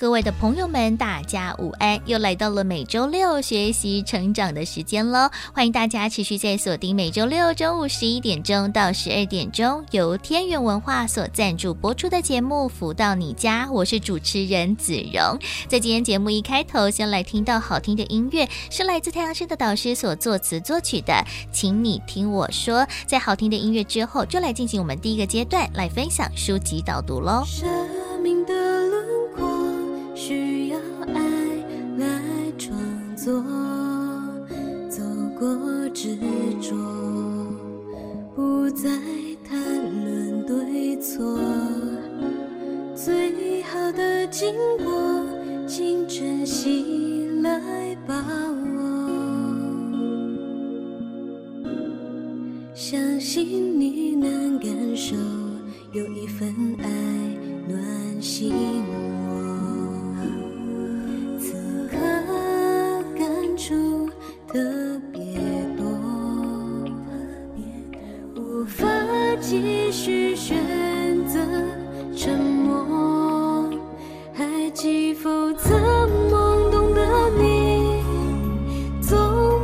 各位的朋友们，大家午安！又来到了每周六学习成长的时间了。欢迎大家持续在锁定每周六中午十一点钟到十二点钟，由天元文化所赞助播出的节目《福到你家》，我是主持人子荣。在今天节目一开头，先来听到好听的音乐，是来自太阳盛德导师所作词作曲的，请你听我说。在好听的音乐之后，就来进行我们第一个阶段，来分享书籍导读喽。作，走过执着，不再谈论对错，最好的经过，请珍惜来把握，相信你能感受，有一份爱暖心窝，此刻窝。特别多，无法继续选择沉默，还记否曾懵懂的你，总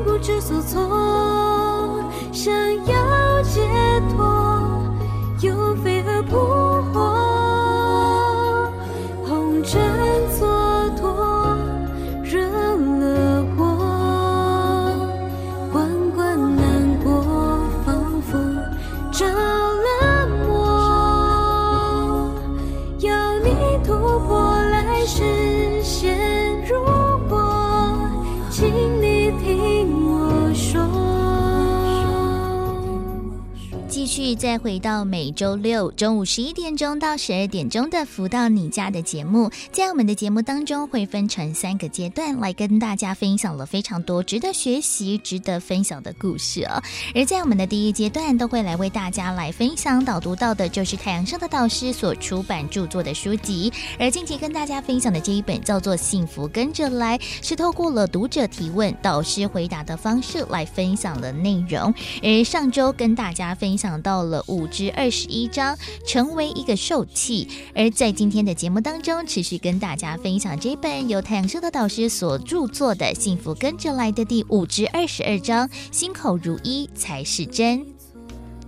不知所措，想要解脱，又飞蛾扑再回到每周六中午十一点钟到十二点钟的“福到你家”的节目，在我们的节目当中会分成三个阶段来跟大家分享了非常多值得学习、值得分享的故事哦。而在我们的第一阶段，都会来为大家来分享导读到的就是太阳上的导师所出版著作的书籍。而近期跟大家分享的这一本叫做《幸福跟着来》，是透过了读者提问、导师回答的方式来分享了内容。而上周跟大家分享到了五至二十一章，成为一个受气。而在今天的节目当中，持续跟大家分享这本由太阳社的导师所著作的《幸福跟着来的》第五至二十二章，心口如一才是真。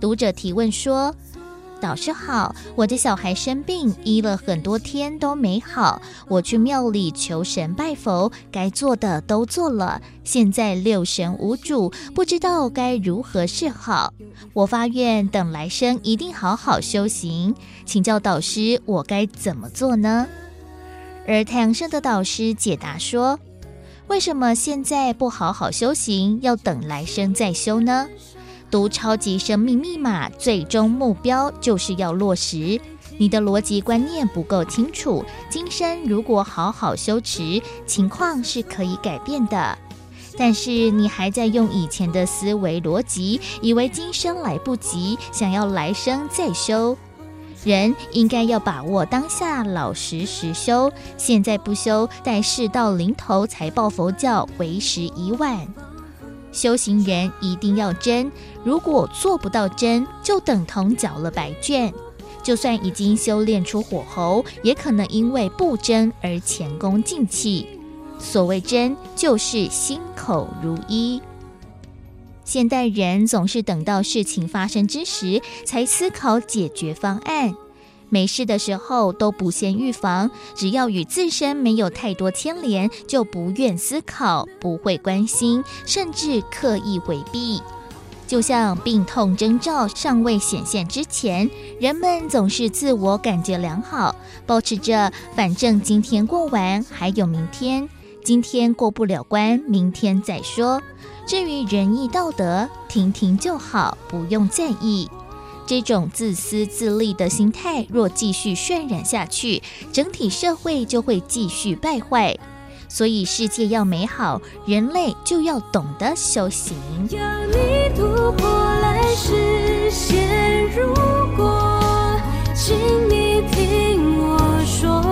读者提问说。导师好，我的小孩生病，医了很多天都没好。我去庙里求神拜佛，该做的都做了，现在六神无主，不知道该如何是好。我发愿等来生一定好好修行，请教导师，我该怎么做呢？而太阳盛德导师解答说：为什么现在不好好修行，要等来生再修呢？读超级生命密码，最终目标就是要落实。你的逻辑观念不够清楚，今生如果好好修持，情况是可以改变的。但是你还在用以前的思维逻辑，以为今生来不及，想要来生再修。人应该要把握当下，老实实修。现在不修，待事到临头才抱佛教，为时已晚。修行人一定要真，如果做不到真，就等同缴了白卷。就算已经修炼出火候，也可能因为不真而前功尽弃。所谓真，就是心口如一。现代人总是等到事情发生之时，才思考解决方案。没事的时候都不先预防，只要与自身没有太多牵连，就不愿思考，不会关心，甚至刻意回避。就像病痛征兆尚未显现之前，人们总是自我感觉良好，保持着反正今天过完还有明天，今天过不了关，明天再说。至于仁义道德，听听就好，不用在意。这种自私自利的心态若继续渲染下去，整体社会就会继续败坏。所以，世界要美好，人类就要懂得修行。要你突破来世实现。如果，请你听我说，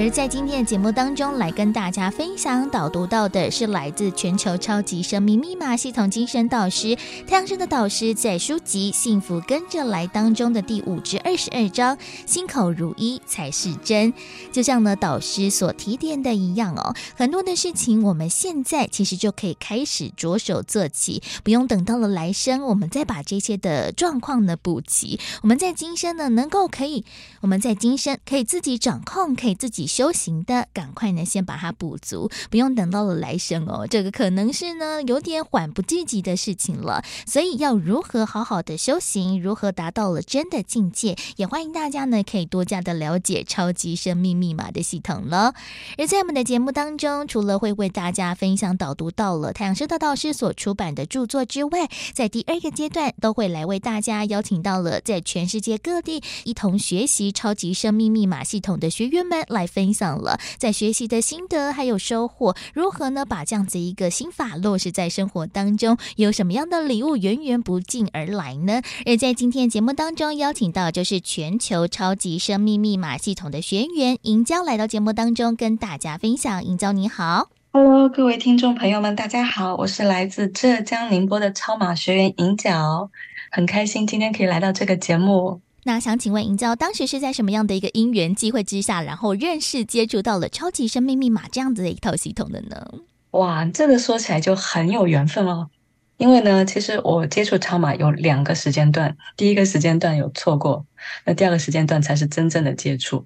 而在今天的节目当中，来跟大家分享导读到的是来自全球超级生命密码系统精神导师太阳神的导师在书籍《幸福跟着来》当中的第五至二十二章“心口如一才是真”，就像呢导师所提点的一样哦，很多的事情我们现在其实就可以开始着手做起，不用等到了来生，我们再把这些的状况呢补齐。我们在今生呢能够可以，我们在今生可以自己掌控，可以自己。修行的，赶快呢，先把它补足，不用等到了来生哦。这个可能是呢有点缓不济急的事情了。所以要如何好好的修行，如何达到了真的境界，也欢迎大家呢可以多加的了解超级生命密码的系统了。而在我们的节目当中，除了会为大家分享导读到了太阳盛德导师所出版的著作之外，在第二个阶段都会来为大家邀请到了在全世界各地一同学习超级生命密码系统的学员们来。分享了在学习的心得还有收获，如何呢？把这样子一个心法落实在生活当中，有什么样的礼物源源不尽而来呢？而在今天节目当中邀请到就是全球超级生命密码系统的学员银娇来到节目当中跟大家分享。银娇你好，Hello，各位听众朋友们，大家好，我是来自浙江宁波的超马学员银娇，很开心今天可以来到这个节目。那想请问银娇，当时是在什么样的一个因缘机会之下，然后认识接触到了超级生命密码这样子的一套系统的呢？哇，这个说起来就很有缘分哦。因为呢，其实我接触超码有两个时间段，第一个时间段有错过，那第二个时间段才是真正的接触。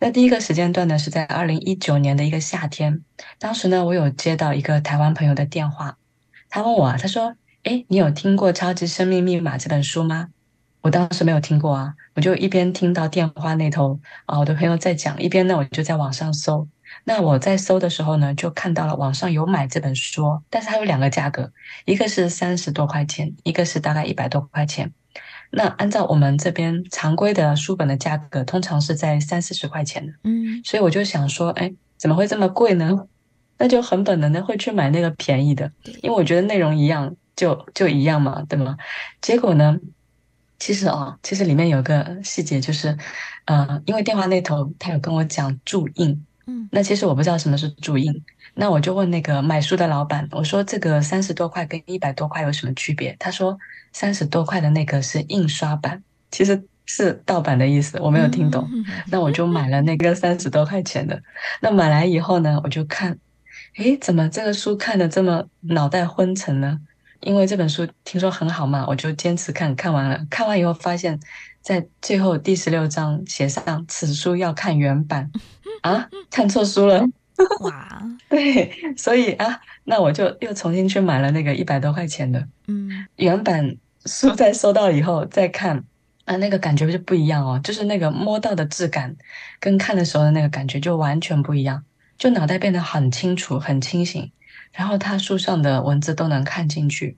那第一个时间段呢，是在二零一九年的一个夏天，当时呢，我有接到一个台湾朋友的电话，他问我，他说：“诶，你有听过《超级生命密码》这本书吗？”我当时没有听过啊，我就一边听到电话那头啊，我的朋友在讲，一边呢我就在网上搜。那我在搜的时候呢，就看到了网上有买这本书，但是它有两个价格，一个是三十多块钱，一个是大概一百多块钱。那按照我们这边常规的书本的价格，通常是在三四十块钱的。嗯，所以我就想说，哎，怎么会这么贵呢？那就很本能的会去买那个便宜的，因为我觉得内容一样，就就一样嘛，对吗？结果呢？其实哦，其实里面有个细节，就是，呃，因为电话那头他有跟我讲注印，嗯，那其实我不知道什么是注印，那我就问那个买书的老板，我说这个三十多块跟一百多块有什么区别？他说三十多块的那个是印刷版，其实是盗版的意思，我没有听懂，那我就买了那个三十多块钱的，那买来以后呢，我就看，诶，怎么这个书看的这么脑袋昏沉呢？因为这本书听说很好嘛，我就坚持看，看完了。看完以后发现，在最后第十六章写上此书要看原版啊，看错书了。哇，对，所以啊，那我就又重新去买了那个一百多块钱的。嗯，原版书在收到以后再看啊，那个感觉就不一样哦，就是那个摸到的质感跟看的时候的那个感觉就完全不一样，就脑袋变得很清楚、很清醒。然后他书上的文字都能看进去。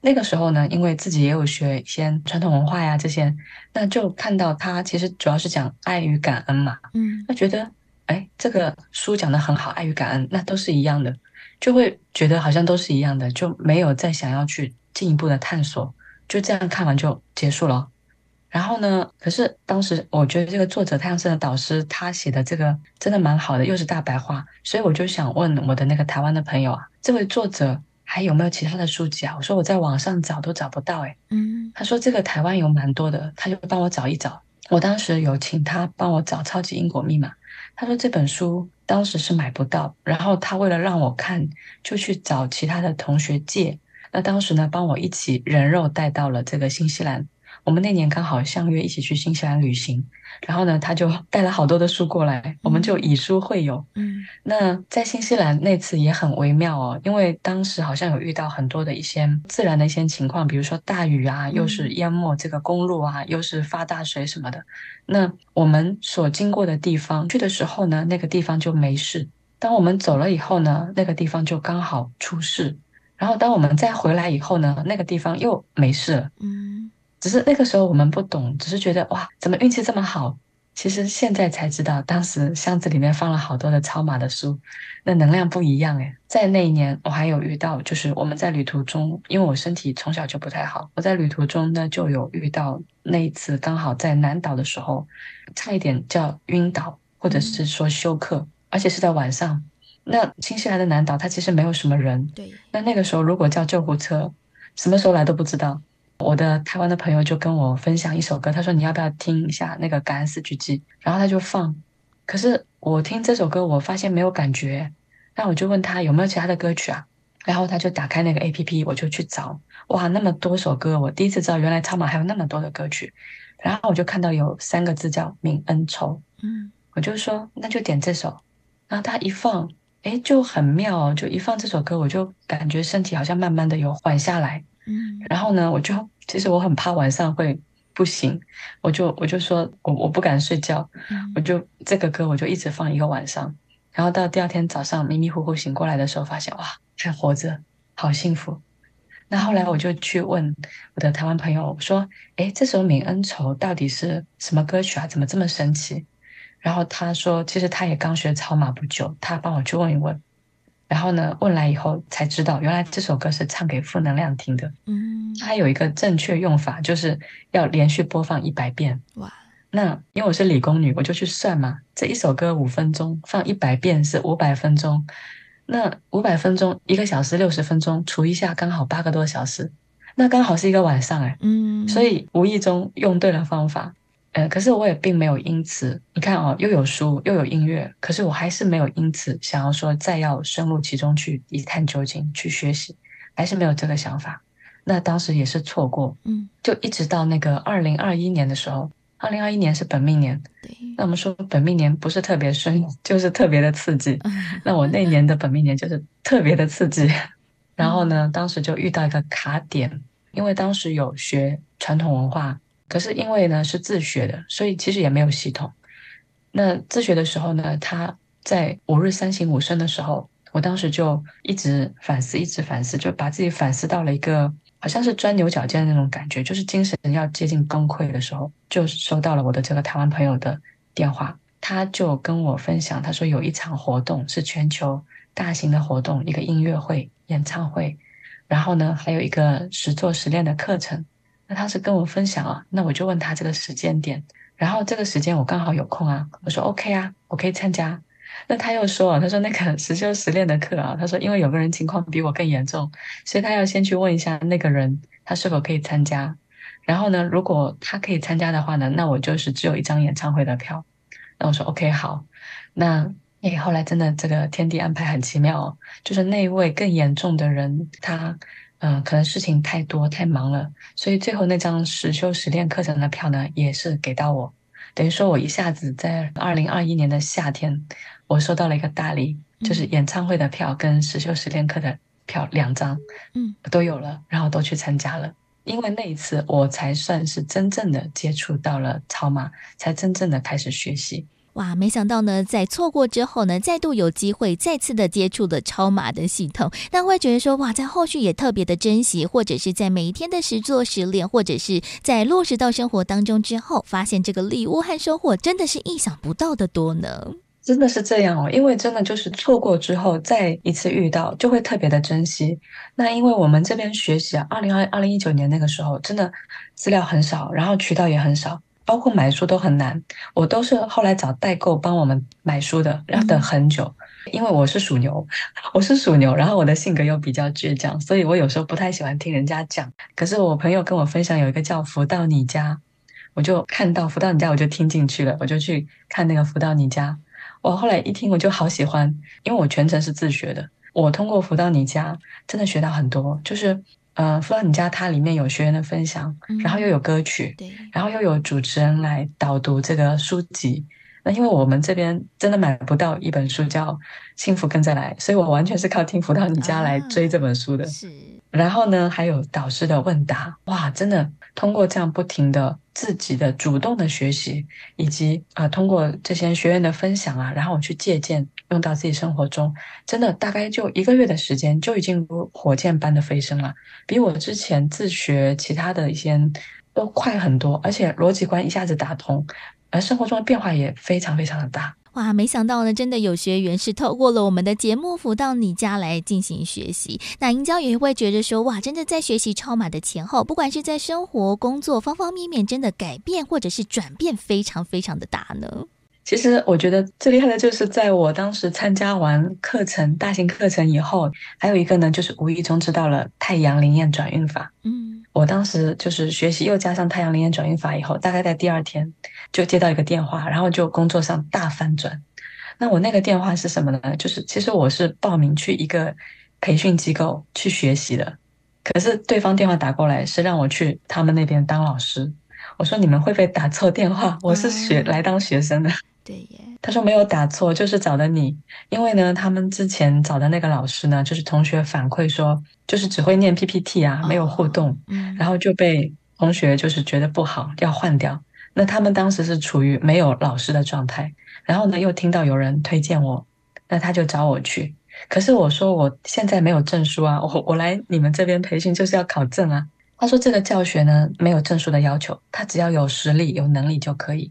那个时候呢，因为自己也有学一些传统文化呀这些，那就看到他其实主要是讲爱与感恩嘛。嗯，那觉得哎，这个书讲的很好，爱与感恩那都是一样的，就会觉得好像都是一样的，就没有再想要去进一步的探索，就这样看完就结束了。然后呢，可是当时我觉得这个作者太阳升的导师他写的这个真的蛮好的，又是大白话，所以我就想问我的那个台湾的朋友啊，这位作者还有没有其他的书籍啊？我说我在网上找都找不到，诶。嗯，他说这个台湾有蛮多的，他就帮我找一找。我当时有请他帮我找《超级因果密码》，他说这本书当时是买不到，然后他为了让我看，就去找其他的同学借。那当时呢，帮我一起人肉带到了这个新西兰。我们那年刚好相约一起去新西兰旅行，然后呢，他就带了好多的书过来，我们就以书会友。嗯，那在新西兰那次也很微妙哦，因为当时好像有遇到很多的一些自然的一些情况，比如说大雨啊，又是淹没这个公路啊，又是发大水什么的。那我们所经过的地方去的时候呢，那个地方就没事；当我们走了以后呢，那个地方就刚好出事。然后当我们再回来以后呢，那个地方又没事了。嗯。只是那个时候我们不懂，只是觉得哇，怎么运气这么好？其实现在才知道，当时箱子里面放了好多的超马的书，那能量不一样诶。在那一年，我还有遇到，就是我们在旅途中，因为我身体从小就不太好，我在旅途中呢就有遇到那一次，刚好在南岛的时候，差一点叫晕倒，或者是说休克，而且是在晚上。那新西兰的南岛它其实没有什么人，对。那那个时候如果叫救护车，什么时候来都不知道。我的台湾的朋友就跟我分享一首歌，他说，你要不要听一下那个《感恩四句记》，然后他就放。可是我听这首歌，我发现没有感觉。那我就问他有没有其他的歌曲啊？然后他就打开那个 APP，我就去找。哇，那么多首歌，我第一次知道原来超马还有那么多的歌曲。然后我就看到有三个字叫泯恩仇，嗯，我就说那就点这首。然后他一放，诶，就很妙哦，就一放这首歌，我就感觉身体好像慢慢的有缓下来。嗯，然后呢，我就其实我很怕晚上会不行，我就我就说我我不敢睡觉，嗯、我就这个歌我就一直放一个晚上，然后到第二天早上迷迷糊糊醒过来的时候，发现哇还活着，好幸福。那后来我就去问我的台湾朋友我说，哎，这首《泯恩仇》到底是什么歌曲啊？怎么这么神奇？然后他说，其实他也刚学超马不久，他帮我去问一问。然后呢，问来以后才知道，原来这首歌是唱给负能量听的。嗯，它有一个正确用法，就是要连续播放一百遍。哇，那因为我是理工女，我就去算嘛，这一首歌五分钟，放一百遍是五百分钟。那五百分钟，一个小时六十分钟，除一下刚好八个多小时，那刚好是一个晚上哎。嗯，所以无意中用对了方法。呃，可是我也并没有因此，你看哦，又有书又有音乐，可是我还是没有因此想要说再要深入其中去一探究竟去学习，还是没有这个想法。那当时也是错过，嗯，就一直到那个二零二一年的时候，二零二一年是本命年，对，那我们说本命年不是特别顺，就是特别的刺激。那我那年的本命年就是特别的刺激，然后呢，当时就遇到一个卡点，因为当时有学传统文化。可是因为呢是自学的，所以其实也没有系统。那自学的时候呢，他在五日三省吾身的时候，我当时就一直反思，一直反思，就把自己反思到了一个好像是钻牛角尖的那种感觉，就是精神要接近崩溃的时候，就收到了我的这个台湾朋友的电话，他就跟我分享，他说有一场活动是全球大型的活动，一个音乐会、演唱会，然后呢还有一个实做实练的课程。那他是跟我分享啊，那我就问他这个时间点，然后这个时间我刚好有空啊，我说 OK 啊，我可以参加。那他又说啊，他说那个实修实练的课啊，他说因为有个人情况比我更严重，所以他要先去问一下那个人他是否可以参加。然后呢，如果他可以参加的话呢，那我就是只有一张演唱会的票。那我说 OK 好，那诶后来真的这个天地安排很奇妙哦，就是那位更严重的人他。嗯，可能事情太多太忙了，所以最后那张实修实练课程的票呢，也是给到我。等于说我一下子在二零二一年的夏天，我收到了一个大礼，就是演唱会的票跟实修实练课的票两张，嗯，都有了，然后都去参加了。因为那一次我才算是真正的接触到了超马，才真正的开始学习。哇，没想到呢，在错过之后呢，再度有机会再次的接触的超马的系统，但会觉得说，哇，在后续也特别的珍惜，或者是在每一天的实做实练，或者是在落实到生活当中之后，发现这个礼物和收获真的是意想不到的多呢。真的是这样哦，因为真的就是错过之后再一次遇到，就会特别的珍惜。那因为我们这边学习啊，二零二二零一九年那个时候，真的资料很少，然后渠道也很少。包括买书都很难，我都是后来找代购帮我们买书的，要等很久。嗯、因为我是属牛，我是属牛，然后我的性格又比较倔强，所以我有时候不太喜欢听人家讲。可是我朋友跟我分享有一个叫“福到你家”，我就看到“福到你家”，我就听进去了，我就去看那个“福到你家”。我后来一听，我就好喜欢，因为我全程是自学的。我通过“福到你家”真的学到很多，就是。嗯，福到你家，它里面有学员的分享，嗯、然后又有歌曲，对，然后又有主持人来导读这个书籍。那因为我们这边真的买不到一本书叫《幸福跟着来》，所以我完全是靠听福到你家来追这本书的。啊、是，然后呢，还有导师的问答，哇，真的通过这样不停的自己的主动的学习，以及啊、呃，通过这些学员的分享啊，然后我去借鉴，用到自己生活中，真的大概就一个月的时间，就已经如火箭般的飞升了，比我之前自学其他的一些都快很多，而且逻辑观一下子打通，而生活中的变化也非常非常的大。哇，没想到呢，真的有学员是透过了我们的节目辅到你家来进行学习。那英娇也会觉得说，哇，真的在学习超马的前后，不管是在生活、工作方方面面，真的改变或者是转变非常非常的大呢。其实我觉得最厉害的就是在我当时参加完课程、大型课程以后，还有一个呢，就是无意中知道了太阳灵验转运法。嗯。我当时就是学习，又加上太阳灵验转运法以后，大概在第二天就接到一个电话，然后就工作上大翻转。那我那个电话是什么呢？就是其实我是报名去一个培训机构去学习的，可是对方电话打过来是让我去他们那边当老师。我说，你们会不会打错电话？我是学来当学生的。对耶，他说没有打错，就是找的你。因为呢，他们之前找的那个老师呢，就是同学反馈说，就是只会念 PPT 啊，没有互动，嗯，然后就被同学就是觉得不好，要换掉。那他们当时是处于没有老师的状态，然后呢，又听到有人推荐我，那他就找我去。可是我说我现在没有证书啊，我我来你们这边培训就是要考证啊。他说这个教学呢，没有证书的要求，他只要有实力、有能力就可以。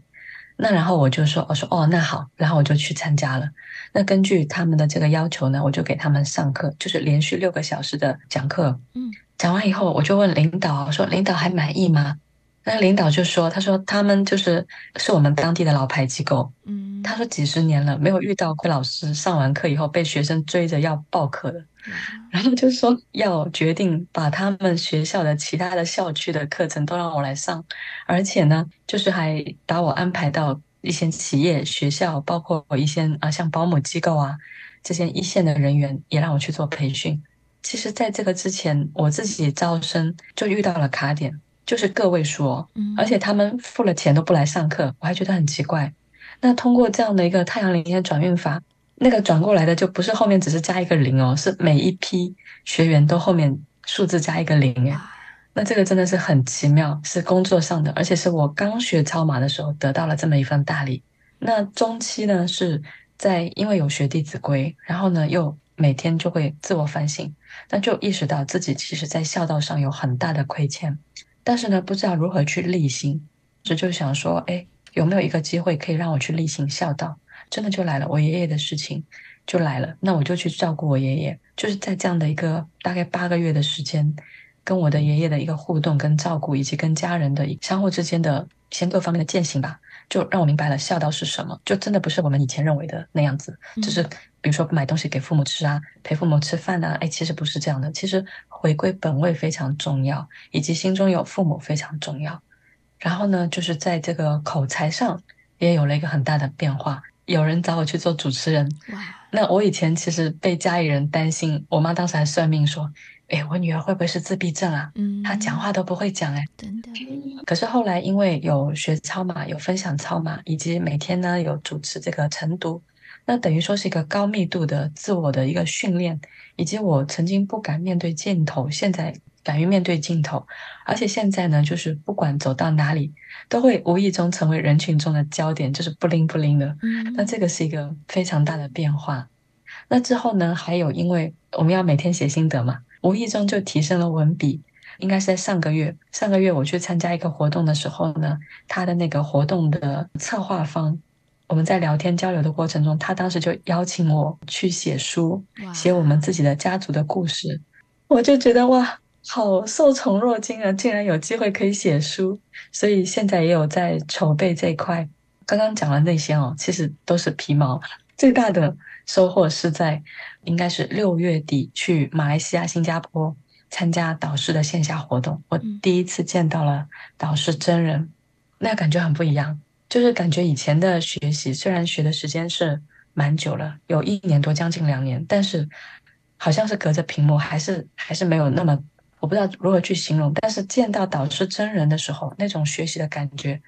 那然后我就说，我说哦，那好，然后我就去参加了。那根据他们的这个要求呢，我就给他们上课，就是连续六个小时的讲课。嗯，讲完以后，我就问领导，我说领导还满意吗？那领导就说，他说他们就是是我们当地的老牌机构。嗯，他说几十年了，没有遇到过老师上完课以后被学生追着要报课的。然后就说要决定把他们学校的其他的校区的课程都让我来上，而且呢，就是还把我安排到一些企业、学校，包括一些啊像保姆机构啊这些一线的人员，也让我去做培训。其实，在这个之前，我自己招生就遇到了卡点，就是个位数哦，而且他们付了钱都不来上课，我还觉得很奇怪。那通过这样的一个太阳灵验转运法。那个转过来的就不是后面只是加一个零哦，是每一批学员都后面数字加一个零诶。那这个真的是很奇妙，是工作上的，而且是我刚学超马的时候得到了这么一份大礼。那中期呢，是在因为有学《弟子规》，然后呢又每天就会自我反省，那就意识到自己其实在孝道上有很大的亏欠，但是呢不知道如何去立心，这就想说，哎，有没有一个机会可以让我去立行孝道？真的就来了，我爷爷的事情就来了，那我就去照顾我爷爷。就是在这样的一个大概八个月的时间，跟我的爷爷的一个互动跟照顾，以及跟家人的相互之间的先各方面的践行吧，就让我明白了孝道是什么。就真的不是我们以前认为的那样子，就是比如说买东西给父母吃啊，陪父母吃饭啊，哎，其实不是这样的。其实回归本位非常重要，以及心中有父母非常重要。然后呢，就是在这个口才上也有了一个很大的变化。有人找我去做主持人，那我以前其实被家里人担心，我妈当时还算命说，哎，我女儿会不会是自闭症啊？嗯，她讲话都不会讲，诶，真的。可是后来因为有学操嘛，有分享操嘛，以及每天呢有主持这个晨读，那等于说是一个高密度的自我的一个训练，以及我曾经不敢面对镜头，现在。敢于面对镜头，而且现在呢，就是不管走到哪里，都会无意中成为人群中的焦点，就是不灵不灵的。嗯，那这个是一个非常大的变化。那之后呢，还有因为我们要每天写心得嘛，无意中就提升了文笔。应该是在上个月，上个月我去参加一个活动的时候呢，他的那个活动的策划方，我们在聊天交流的过程中，他当时就邀请我去写书，写我们自己的家族的故事，我就觉得哇。好受宠若惊啊！竟然有机会可以写书，所以现在也有在筹备这一块。刚刚讲的那些哦，其实都是皮毛。最大的收获是在应该是六月底去马来西亚、新加坡参加导师的线下活动，我第一次见到了导师真人，那感觉很不一样。就是感觉以前的学习虽然学的时间是蛮久了，有一年多，将近两年，但是好像是隔着屏幕，还是还是没有那么。我不知道如何去形容，但是见到导师真人的时候，那种学习的感觉，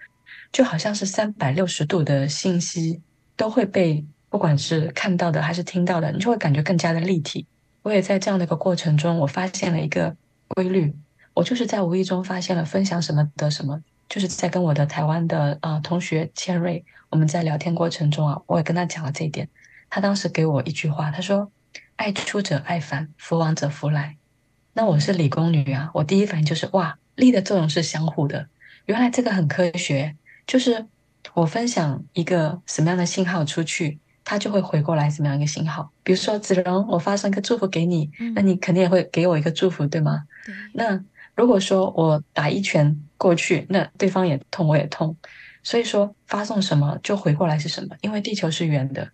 就好像是三百六十度的信息都会被，不管是看到的还是听到的，你就会感觉更加的立体。我也在这样的一个过程中，我发现了一个规律，我就是在无意中发现了分享什么得什么，就是在跟我的台湾的啊、呃、同学千瑞，我们在聊天过程中啊，我也跟他讲了这一点。他当时给我一句话，他说：“爱出者爱返，福往者福来。”那我是理工女啊，我第一反应就是哇，力的作用是相互的。原来这个很科学，就是我分享一个什么样的信号出去，它就会回过来什么样一个信号。比如说子荣，我发送一个祝福给你，那你肯定也会给我一个祝福，对吗？对。那如果说我打一拳过去，那对方也痛，我也痛。所以说发送什么就回过来是什么，因为地球是圆的，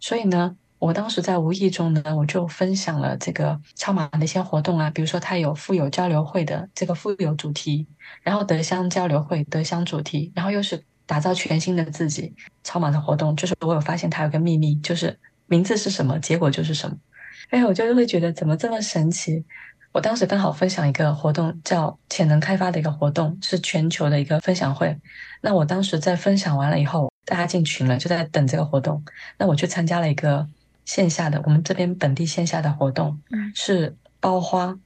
所以呢。我当时在无意中呢，我就分享了这个超马的一些活动啊，比如说它有富有交流会的这个富有主题，然后德香交流会德香主题，然后又是打造全新的自己超马的活动，就是我有发现它有个秘密，就是名字是什么，结果就是什么。哎，我就会觉得怎么这么神奇。我当时刚好分享一个活动，叫潜能开发的一个活动，是全球的一个分享会。那我当时在分享完了以后，大家进群了，就在等这个活动。那我去参加了一个。线下的我们这边本地线下的活动，嗯，是包花。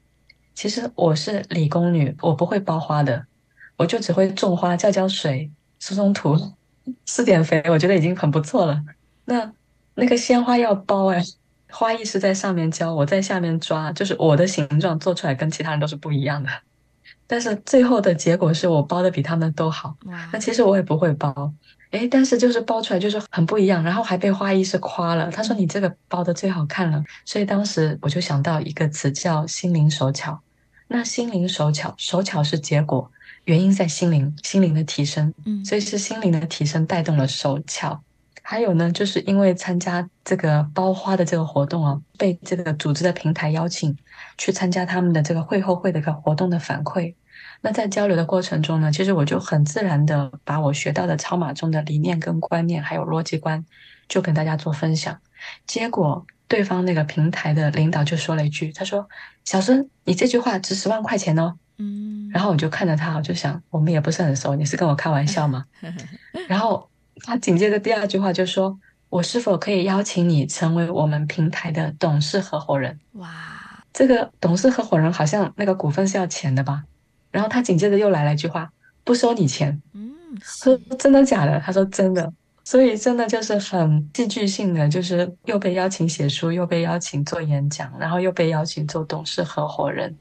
其实我是理工女，我不会包花的，我就只会种花、浇浇水、松松土、施点肥，我觉得已经很不错了。那那个鲜花要包哎，花艺师在上面教，我在下面抓，就是我的形状做出来跟其他人都是不一样的。但是最后的结果是我包的比他们都好。那其实我也不会包。诶，但是就是包出来就是很不一样，然后还被花艺师夸了。他说你这个包的最好看了，所以当时我就想到一个词叫“心灵手巧”。那心灵手巧，手巧是结果，原因在心灵，心灵的提升。嗯，所以是心灵的提升带动了手巧。还有呢，就是因为参加这个包花的这个活动啊，被这个组织的平台邀请去参加他们的这个会后会的一个活动的反馈。那在交流的过程中呢，其实我就很自然的把我学到的超马中的理念跟观念，还有逻辑观，就跟大家做分享。结果对方那个平台的领导就说了一句：“他说，小孙，你这句话值十万块钱哦。”嗯，然后我就看着他，我就想，我们也不是很熟，你是跟我开玩笑吗？然后他紧接着第二句话就说：“我是否可以邀请你成为我们平台的董事合伙人？”哇，这个董事合伙人好像那个股份是要钱的吧？然后他紧接着又来了一句话：“不收你钱。”嗯，说真的假的？他说真的，所以真的就是很戏剧性的，就是又被邀请写书，又被邀请做演讲，然后又被邀请做董事合伙人，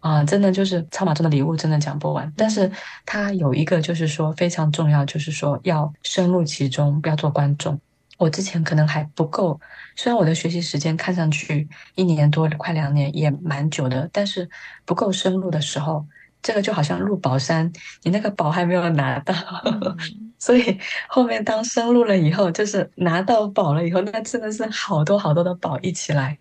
啊，真的就是超马中的礼物，真的讲不完。但是它有一个就是说非常重要，就是说要深入其中，不要做观众。我之前可能还不够，虽然我的学习时间看上去一年多，快两年也蛮久的，但是不够深入的时候。这个就好像入宝山，你那个宝还没有拿到，嗯、所以后面当深入了以后，就是拿到宝了以后，那真的是好多好多的宝一起来，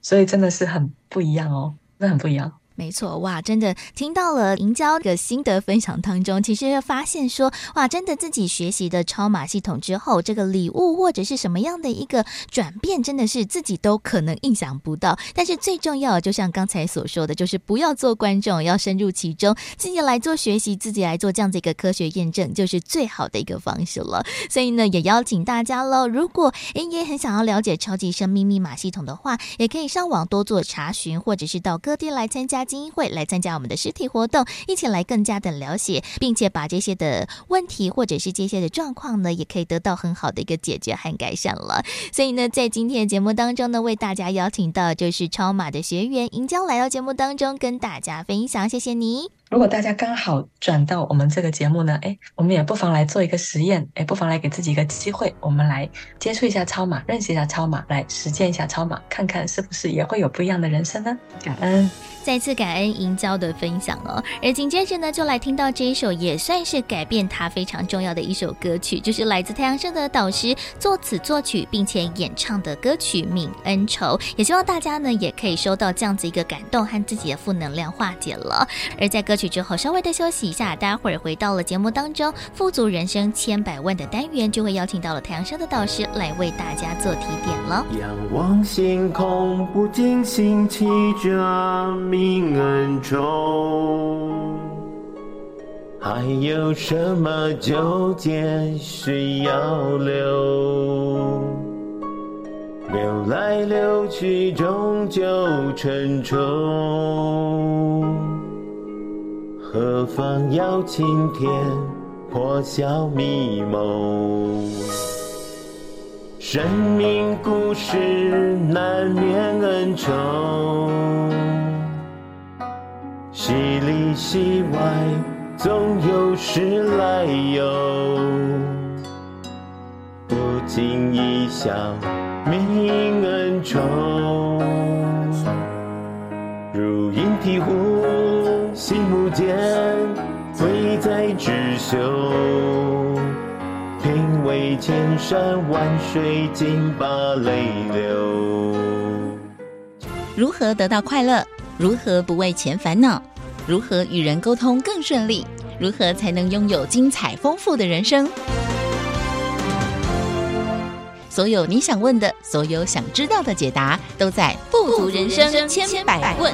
所以真的是很不一样哦，那很不一样。没错，哇，真的听到了银娇的心得分享当中，其实发现说，哇，真的自己学习的超马系统之后，这个礼物或者是什么样的一个转变，真的是自己都可能意想不到。但是最重要，就像刚才所说的，就是不要做观众，要深入其中，自己来做学习，自己来做这样子一个科学验证，就是最好的一个方式了。所以呢，也邀请大家喽，如果诶也很想要了解超级生命密码系统的话，也可以上网多做查询，或者是到各地来参加。精英会来参加我们的实体活动，一起来更加的了解，并且把这些的问题或者是这些的状况呢，也可以得到很好的一个解决和改善了。所以呢，在今天的节目当中呢，为大家邀请到就是超马的学员银娇来到节目当中跟大家分享，谢谢你。如果大家刚好转到我们这个节目呢，哎，我们也不妨来做一个实验，哎，不妨来给自己一个机会，我们来接触一下超马，认识一下超马，来实践一下超马，看看是不是也会有不一样的人生呢？感恩。再次感恩银娇的分享哦，而紧接着呢，就来听到这一首也算是改变他非常重要的一首歌曲，就是来自太阳社的导师作词作曲并且演唱的歌曲《泯恩仇》，也希望大家呢也可以收到这样子一个感动和自己的负能量化解了。而在歌曲之后稍微的休息一下，待会儿回到了节目当中，富足人生千百万的单元就会邀请到了太阳盛德的导师来为大家做提点了。仰望星空，不禁兴起着。泯恩仇，还有什么纠结需要留？留来留去，终究成仇。何妨邀青天，破晓迷蒙。生命故事难免恩仇，戏里戏外总有时来由，不经意笑泯恩仇，如饮醍醐醒目间。贵在织绣，品味千山万水，尽把泪流。如何得到快乐？如何不为钱烦恼？如何与人沟通更顺利？如何才能拥有精彩丰富的人生？所有你想问的，所有想知道的解答，都在《富足人生千百问》。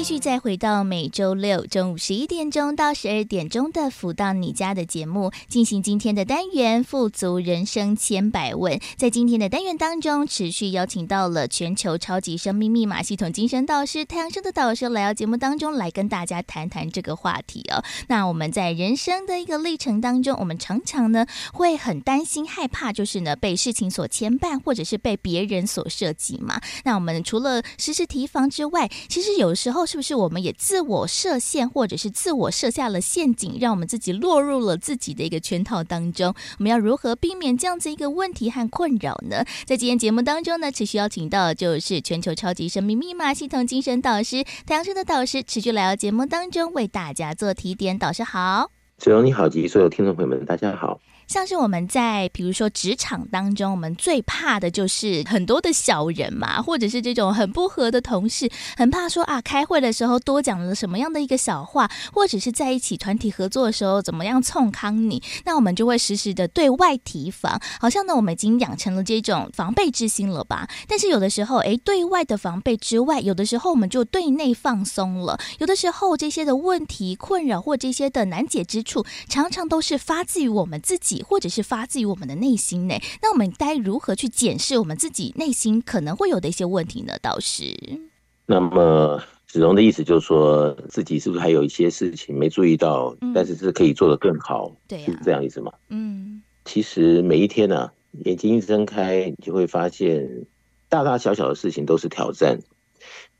继续再回到每周六中午十一点钟到十二点钟的“福到你家”的节目，进行今天的单元“富足人生千百问”。在今天的单元当中，持续邀请到了全球超级生命密码系统精神导师太阳生的导师来到节目当中来跟大家谈谈这个话题哦。那我们在人生的一个历程当中，我们常常呢会很担心、害怕，就是呢被事情所牵绊，或者是被别人所设计嘛。那我们除了时时提防之外，其实有时候。是不是我们也自我设限，或者是自我设下了陷阱，让我们自己落入了自己的一个圈套当中？我们要如何避免这样子一个问题和困扰呢？在今天节目当中呢，持续邀请到的就是全球超级生命密码系统精神导师太阳盛德导师，持续来到节目当中为大家做提点。导师好，子荣你好，及所有听众朋友们，大家好。像是我们在比如说职场当中，我们最怕的就是很多的小人嘛，或者是这种很不和的同事，很怕说啊，开会的时候多讲了什么样的一个小话，或者是在一起团体合作的时候怎么样冲康你，那我们就会时时的对外提防，好像呢我们已经养成了这种防备之心了吧？但是有的时候，哎，对外的防备之外，有的时候我们就对内放松了，有的时候这些的问题困扰或这些的难解之处，常常都是发自于我们自己。或者是发自于我们的内心呢，那我们该如何去检视我们自己内心可能会有的一些问题呢？倒是，那么子荣的意思就是说自己是不是还有一些事情没注意到，嗯、但是是可以做得更好？对、啊，是这样意思吗？嗯，其实每一天呢、啊，眼睛一睁开，你就会发现大大小小的事情都是挑战。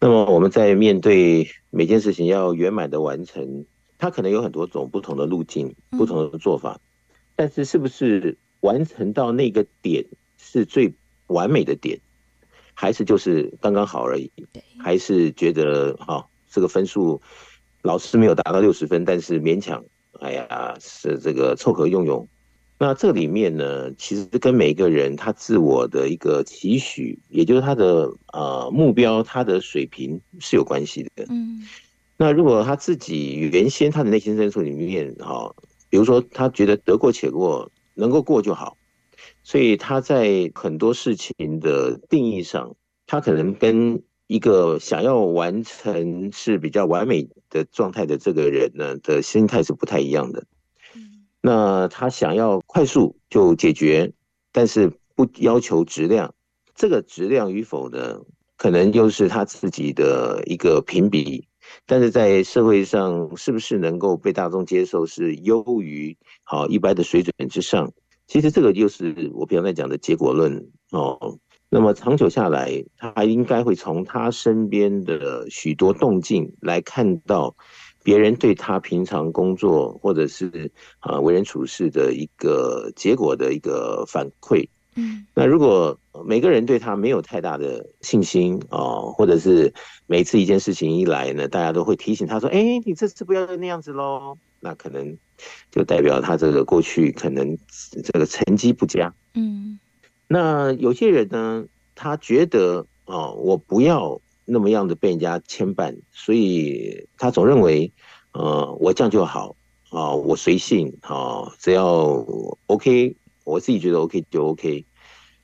那么我们在面对每件事情要圆满的完成，它可能有很多种不同的路径，不同的做法。嗯但是，是不是完成到那个点是最完美的点，还是就是刚刚好而已？还是觉得哈、哦，这个分数老师没有达到六十分，但是勉强，哎呀，是这个凑合用用。那这里面呢，其实跟每一个人他自我的一个期许，也就是他的呃目标，他的水平是有关系的。嗯，那如果他自己原先他的内心深处里面哈。哦比如说，他觉得得过且过，能够过就好，所以他在很多事情的定义上，他可能跟一个想要完成是比较完美的状态的这个人呢的心态是不太一样的。那他想要快速就解决，但是不要求质量，这个质量与否呢，可能又是他自己的一个评比。但是在社会上，是不是能够被大众接受，是优于好一般的水准之上？其实这个就是我平常在讲的结果论哦。那么长久下来，他应该会从他身边的许多动静来看到别人对他平常工作或者是啊为人处事的一个结果的一个反馈。嗯，那如果每个人对他没有太大的信心哦，或者是每次一件事情一来呢，大家都会提醒他说：“哎，你这次不要那样子喽。”那可能就代表他这个过去可能这个成绩不佳。嗯，那有些人呢，他觉得哦，我不要那么样的被人家牵绊，所以他总认为，呃，我这样就好啊，我随性啊，只要 OK。我自己觉得 OK 就 OK，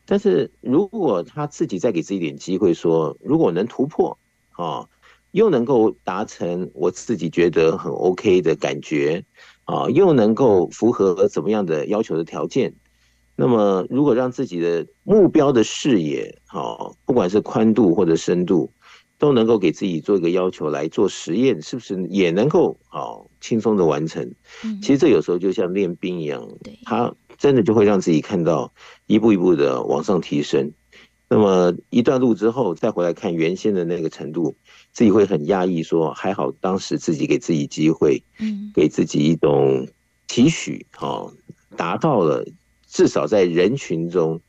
但是如果他自己再给自己点机会，说如果能突破啊，又能够达成我自己觉得很 OK 的感觉啊，又能够符合怎么样的要求的条件，那么如果让自己的目标的视野啊，不管是宽度或者深度，都能够给自己做一个要求来做实验，是不是也能够啊轻松的完成？嗯，其实这有时候就像练兵一样，对，他真的就会让自己看到一步一步的往上提升。那么一段路之后，再回来看原先的那个程度，自己会很压抑，说还好当时自己给自己机会，嗯，给自己一种期许，哦，达到了至少在人群中。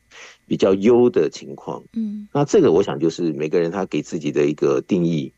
比较优的情况，嗯，那这个我想就是每个人他给自己的一个定义，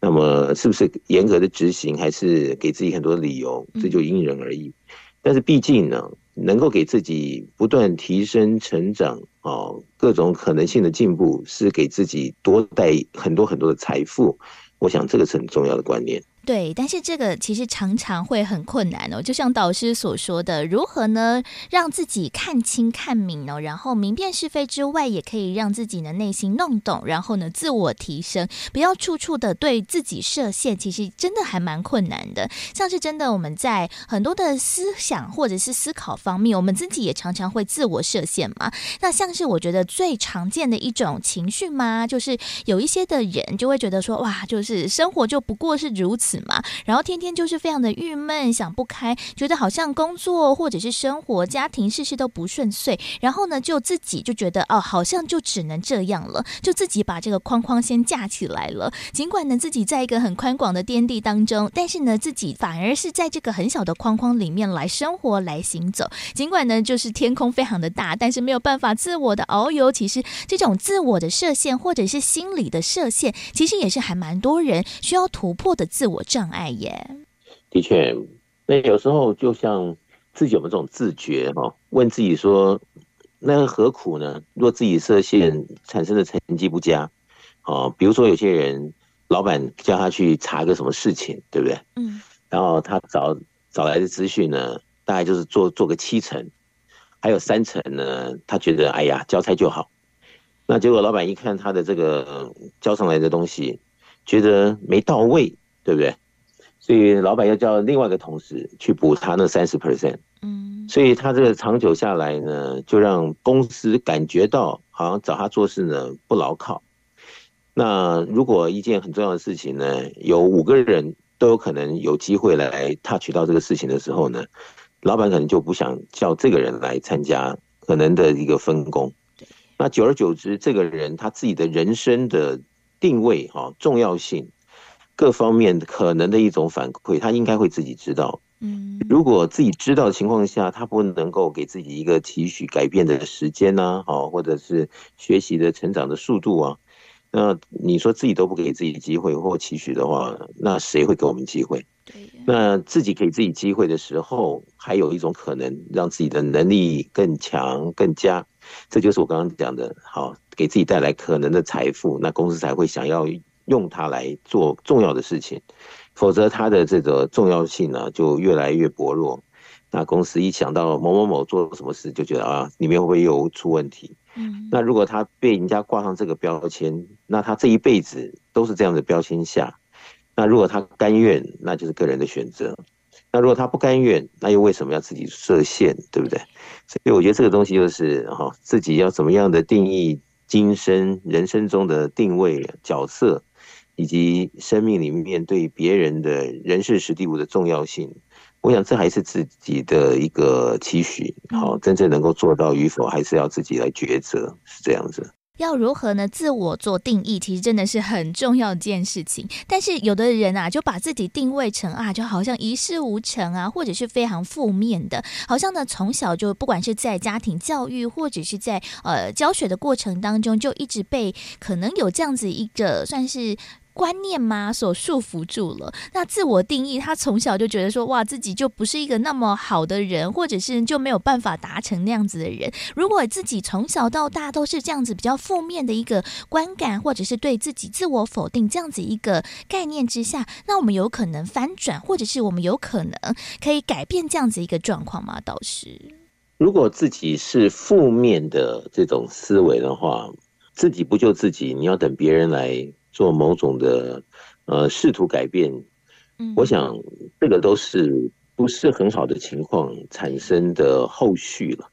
那么是不是严格的执行，还是给自己很多理由，这就因人而异。但是毕竟呢，能够给自己不断提升、成长，啊，各种可能性的进步，是给自己多带很多很多的财富。我想这个是很重要的观念。对，但是这个其实常常会很困难哦。就像导师所说的，如何呢，让自己看清看明哦，然后明辨是非之外，也可以让自己的内心弄懂，然后呢，自我提升，不要处处的对自己设限。其实真的还蛮困难的。像是真的我们在很多的思想或者是思考方面，我们自己也常常会自我设限嘛。那像是我觉得最常见的一种情绪嘛，就是有一些的人就会觉得说，哇，就是生活就不过是如此。嘛，然后天天就是非常的郁闷，想不开，觉得好像工作或者是生活、家庭事事都不顺遂，然后呢，就自己就觉得哦，好像就只能这样了，就自己把这个框框先架起来了。尽管呢，自己在一个很宽广的天地当中，但是呢，自己反而是在这个很小的框框里面来生活、来行走。尽管呢，就是天空非常的大，但是没有办法自我的遨游。其实这种自我的设限，或者是心理的设限，其实也是还蛮多人需要突破的自我障碍耶，的确，那有时候就像自己有没有这种自觉哈？问自己说，那何苦呢？若自己设限产生的成绩不佳，哦，比如说有些人，老板叫他去查个什么事情，对不对？嗯，然后他找找来的资讯呢，大概就是做做个七成，还有三成呢，他觉得哎呀交差就好。那结果老板一看他的这个交上来的东西，觉得没到位。对不对？所以老板要叫另外一个同事去补他那三十 percent，嗯，所以他这个长久下来呢，就让公司感觉到好像找他做事呢不牢靠。那如果一件很重要的事情呢，有五个人都有可能有机会来 touch 到这个事情的时候呢，老板可能就不想叫这个人来参加可能的一个分工。那久而久之，这个人他自己的人生的定位哈重要性。各方面可能的一种反馈，他应该会自己知道。嗯，如果自己知道的情况下，他不能够给自己一个期许改变的时间呢？好，或者是学习的成长的速度啊？那你说自己都不给自己机会或期许的话，那谁会给我们机会？那自己给自己机会的时候，还有一种可能让自己的能力更强、更加。这就是我刚刚讲的，好，给自己带来可能的财富，那公司才会想要。用它来做重要的事情，否则它的这个重要性呢就越来越薄弱。那公司一想到某某某做什么事，就觉得啊，里面会不会又出问题？嗯，那如果他被人家挂上这个标签，那他这一辈子都是这样的标签下。那如果他甘愿，那就是个人的选择。那如果他不甘愿，那又为什么要自己设限？对不对？所以我觉得这个东西就是哈，自己要怎么样的定义今生人生中的定位角色。以及生命里面对别人的人事实地物的重要性，我想这还是自己的一个期许。好，真正能够做到与否，还是要自己来抉择，是这样子。要如何呢？自我做定义，其实真的是很重要一件事情。但是有的人啊，就把自己定位成啊，就好像一事无成啊，或者是非常负面的，好像呢从小就不管是在家庭教育，或者是在呃教学的过程当中，就一直被可能有这样子一个算是。观念吗？所束缚住了。那自我定义，他从小就觉得说，哇，自己就不是一个那么好的人，或者是就没有办法达成那样子的人。如果自己从小到大都是这样子比较负面的一个观感，或者是对自己自我否定这样子一个概念之下，那我们有可能翻转，或者是我们有可能可以改变这样子一个状况吗？导师，如果自己是负面的这种思维的话，自己不救自己，你要等别人来。做某种的，呃，试图改变，嗯，我想这个都是不是很好的情况产生的后续了。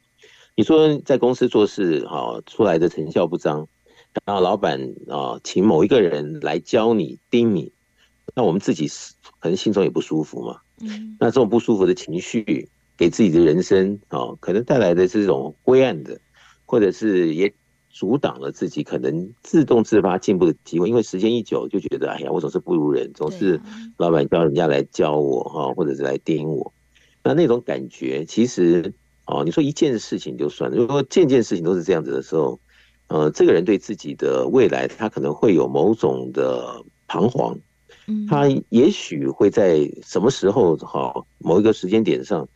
你说在公司做事，好出来的成效不彰，然后老板啊，请某一个人来教你盯你，那我们自己可能心中也不舒服嘛。嗯，那这种不舒服的情绪，给自己的人生啊，可能带来的是这种灰暗的，或者是也阻挡了自己可能自动自发进步的机会。因为时间一久，就觉得哎呀，我总是不如人，总是老板叫人家来教我哈，或者是来盯我。那那种感觉，其实哦，你说一件事情就算了，如果件件事情都是这样子的时候。呃，这个人对自己的未来，他可能会有某种的彷徨，他也许会在什么时候哈，某一个时间点上，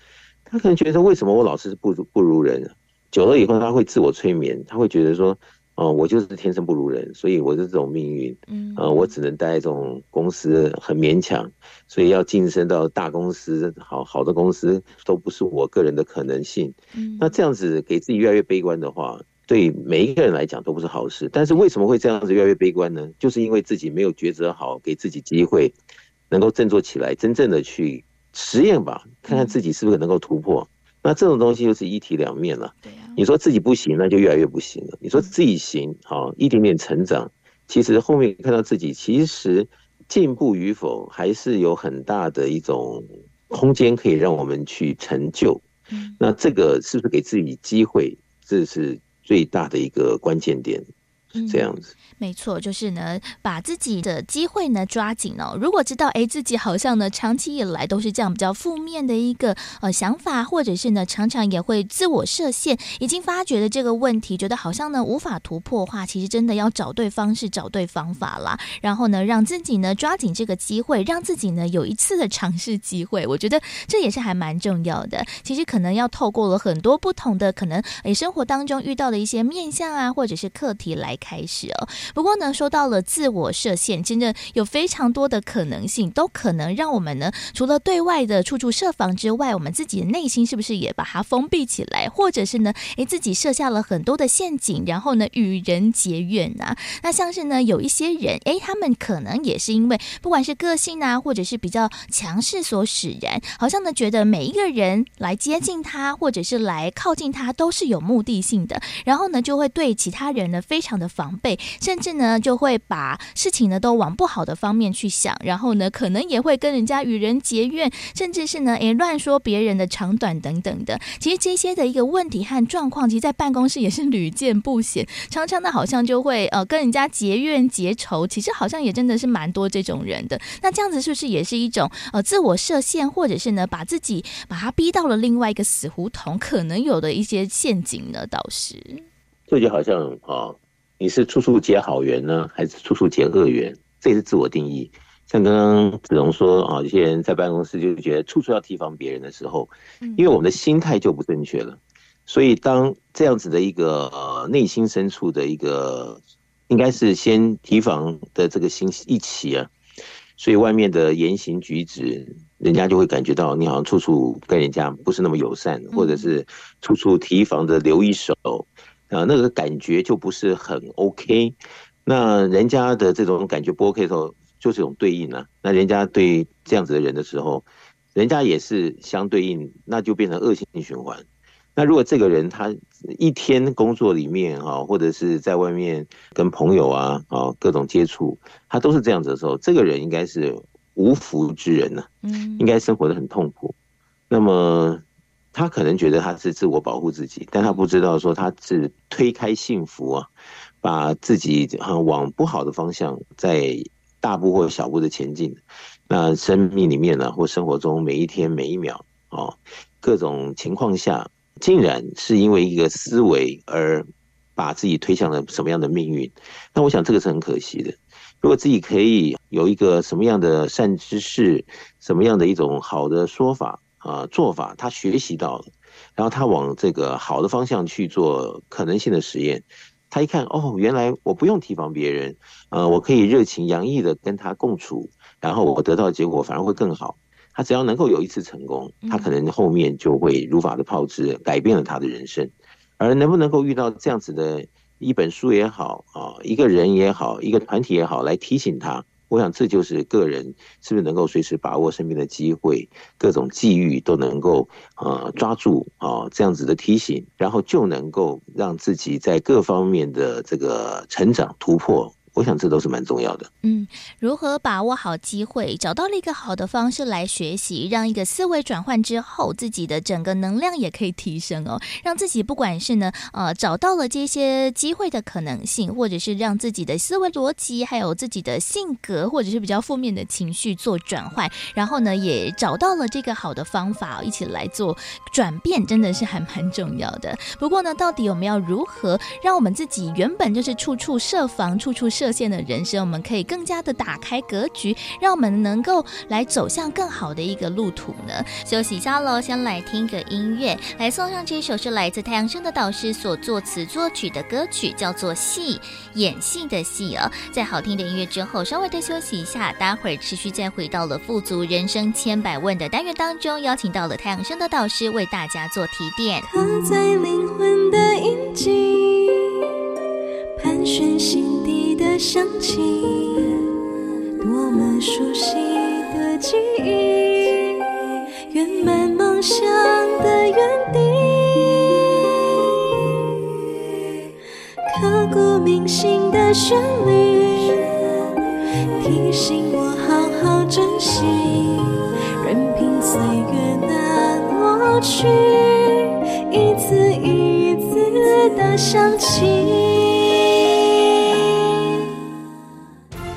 他可能觉得为什么我老是不如不如人？久了以后，他会自我催眠，他会觉得说，哦、呃，我就是天生不如人，所以我是这种命运，嗯，呃，我只能待在这种公司很勉强，所以要晋升到大公司，好好的公司都不是我个人的可能性，嗯，那这样子给自己越来越悲观的话。对每一个人来讲都不是好事，但是为什么会这样子越来越悲观呢？就是因为自己没有抉择好，给自己机会，能够振作起来，真正的去实验吧，看看自己是不是能够突破。那这种东西就是一体两面了。对呀，你说自己不行，那就越来越不行了；你说自己行，好一点点成长，其实后面看到自己其实进步与否，还是有很大的一种空间可以让我们去成就。那这个是不是给自己机会？这是。最大的一个关键点是这样子。没错，就是呢，把自己的机会呢抓紧哦。如果知道，哎，自己好像呢长期以来都是这样比较负面的一个呃想法，或者是呢常常也会自我设限，已经发觉了这个问题，觉得好像呢无法突破的话，其实真的要找对方式，找对方法啦。然后呢，让自己呢抓紧这个机会，让自己呢有一次的尝试机会。我觉得这也是还蛮重要的。其实可能要透过了很多不同的可能，哎，生活当中遇到的一些面向啊，或者是课题来开始哦。不过呢，说到了自我设限，真的有非常多的可能性，都可能让我们呢，除了对外的处处设防之外，我们自己的内心是不是也把它封闭起来，或者是呢，诶，自己设下了很多的陷阱，然后呢，与人结怨啊？那像是呢，有一些人，诶，他们可能也是因为不管是个性啊，或者是比较强势所使然，好像呢，觉得每一个人来接近他，或者是来靠近他，都是有目的性的，然后呢，就会对其他人呢非常的防备，甚至呢。就会把事情呢都往不好的方面去想，然后呢，可能也会跟人家与人结怨，甚至是呢，诶乱说别人的长短等等的。其实这些的一个问题和状况，其实，在办公室也是屡见不鲜，常常的好像就会呃跟人家结怨结仇。其实好像也真的是蛮多这种人的。那这样子是不是也是一种呃自我设限，或者是呢把自己把他逼到了另外一个死胡同，可能有的一些陷阱呢？倒是，这就好像啊。哦你是处处结好缘呢，还是处处结恶缘？这也是自我定义。像刚刚子龙说啊，有些人在办公室就觉得处处要提防别人的时候，因为我们的心态就不正确了。所以当这样子的一个呃内心深处的一个，应该是先提防的这个心一起啊，所以外面的言行举止，人家就会感觉到你好像处处跟人家不是那么友善，或者是处处提防的留一手。啊，那个感觉就不是很 OK，那人家的这种感觉不 OK 的时候，就是一种对应啊。那人家对这样子的人的时候，人家也是相对应，那就变成恶性循环。那如果这个人他一天工作里面啊，或者是在外面跟朋友啊啊各种接触，他都是这样子的时候，这个人应该是无福之人呐，嗯，应该生活的很痛苦。那么。他可能觉得他是自我保护自己，但他不知道说他是推开幸福啊，把自己往不好的方向在大步或小步的前进。那生命里面呢，或生活中每一天每一秒啊，各种情况下，竟然是因为一个思维而把自己推向了什么样的命运？那我想这个是很可惜的。如果自己可以有一个什么样的善知识，什么样的一种好的说法。啊，做法他学习到了，然后他往这个好的方向去做可能性的实验。他一看，哦，原来我不用提防别人，呃，我可以热情洋溢的跟他共处，然后我得到的结果反而会更好。他只要能够有一次成功，他可能后面就会如法的炮制，改变了他的人生。而能不能够遇到这样子的一本书也好，啊，一个人也好，一个团体也好，来提醒他，我想这就是个人是不是能够随时把握身边的机会，各种际遇都能够呃抓住啊，这样子的提醒，然后就能够让自己在各方面的这个成长突破。我想这都是蛮重要的。嗯，如何把握好机会，找到了一个好的方式来学习，让一个思维转换之后，自己的整个能量也可以提升哦。让自己不管是呢，呃，找到了这些机会的可能性，或者是让自己的思维逻辑，还有自己的性格，或者是比较负面的情绪做转换，然后呢，也找到了这个好的方法，一起来做转变，真的是还蛮重要的。不过呢，到底我们要如何让我们自己原本就是处处设防，处处设设限的人生，我们可以更加的打开格局，让我们能够来走向更好的一个路途呢。休息一下喽，先来听个音乐，来送上这首是来自太阳升的导师所作词作曲的歌曲，叫做《戏》，演戏的戏哦。在好听的音乐之后，稍微的休息一下，待会儿持续再回到了富足人生千百问的单元当中，邀请到了太阳升的导师为大家做提点。刻在灵魂的印记，盘旋心底。的香气，多么熟悉的记忆，圆满梦想的原地，刻骨铭心的旋律，提醒我好好珍惜，任凭岁月难抹去一次一次的想起。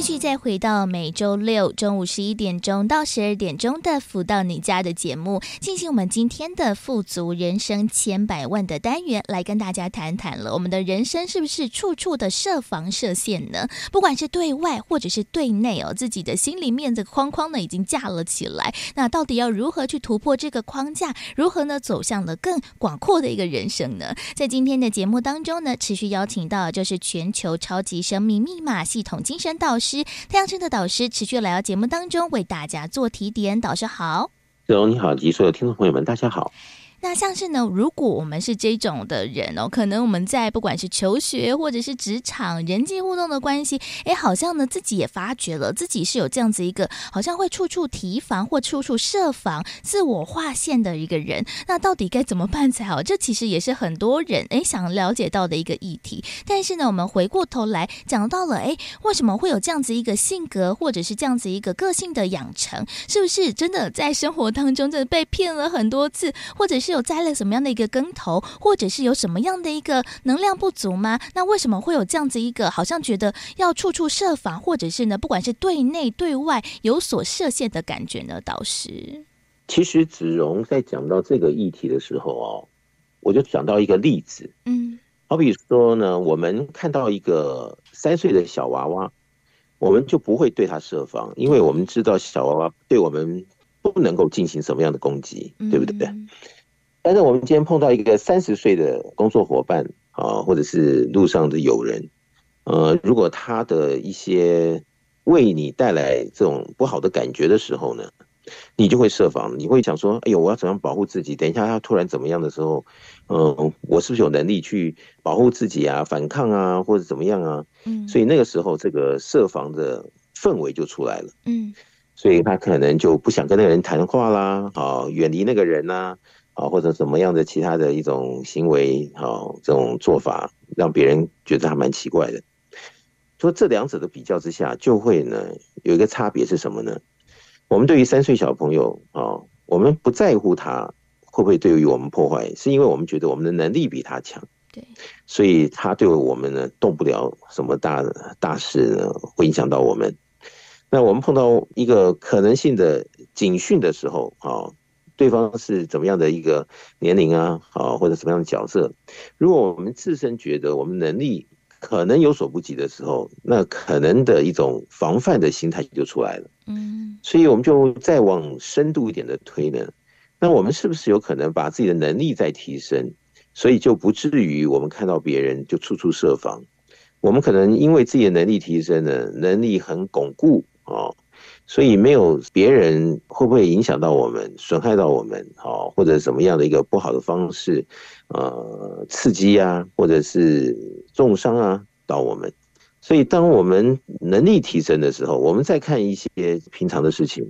继续再回到每周六中午十一点钟到十二点钟的“福到你家”的节目，进行我们今天的“富足人生千百万”的单元，来跟大家谈谈了。我们的人生是不是处处的设防设限呢？不管是对外或者是对内哦，自己的心里面的框框呢已经架了起来。那到底要如何去突破这个框架？如何呢走向了更广阔的一个人生呢？在今天的节目当中呢，持续邀请到就是全球超级生命密码系统精神导师。太阳村的导师持续来到节目当中，为大家做提点。导师好，志荣你好，及所有听众朋友们，大家好。那像是呢，如果我们是这种的人哦，可能我们在不管是求学或者是职场人际互动的关系，哎，好像呢自己也发觉了自己是有这样子一个，好像会处处提防或处处设防、自我划线的一个人。那到底该怎么办才好？这其实也是很多人哎想了解到的一个议题。但是呢，我们回过头来讲到了，哎，为什么会有这样子一个性格，或者是这样子一个个性的养成？是不是真的在生活当中真的被骗了很多次，或者是？是有栽了什么样的一个跟头，或者是有什么样的一个能量不足吗？那为什么会有这样子一个好像觉得要处处设防，或者是呢，不管是对内对外有所设限的感觉呢？导师，其实子荣在讲到这个议题的时候哦，我就讲到一个例子，嗯，好比说呢，我们看到一个三岁的小娃娃，我们就不会对他设防，因为我们知道小娃娃对我们不能够进行什么样的攻击，对不对？嗯但是我们今天碰到一个三十岁的工作伙伴啊，或者是路上的友人，呃，如果他的一些为你带来这种不好的感觉的时候呢，你就会设防，你会想说，哎呦，我要怎样保护自己？等一下他突然怎么样的时候，嗯，我是不是有能力去保护自己啊，反抗啊，或者怎么样啊？嗯，所以那个时候这个设防的氛围就出来了，嗯，所以他可能就不想跟那个人谈话啦，啊，远离那个人呐。啊，或者怎么样的其他的一种行为，好，这种做法让别人觉得还蛮奇怪的。说这两者的比较之下，就会呢有一个差别是什么呢？我们对于三岁小朋友啊，我们不在乎他会不会对于我们破坏，是因为我们觉得我们的能力比他强，对，所以他对我们呢动不了什么大大事呢，会影响到我们。那我们碰到一个可能性的警讯的时候啊。对方是怎么样的一个年龄啊，啊，或者什么样的角色？如果我们自身觉得我们能力可能有所不及的时候，那可能的一种防范的心态就出来了。嗯，所以我们就再往深度一点的推呢，那我们是不是有可能把自己的能力再提升？所以就不至于我们看到别人就处处设防。我们可能因为自己的能力提升呢，能力很巩固哦，所以没有别人会不会影响到我们，损害到我们哦，或者什么样的一个不好的方式，呃，刺激啊，或者是重伤啊到我们。所以当我们能力提升的时候，我们再看一些平常的事情，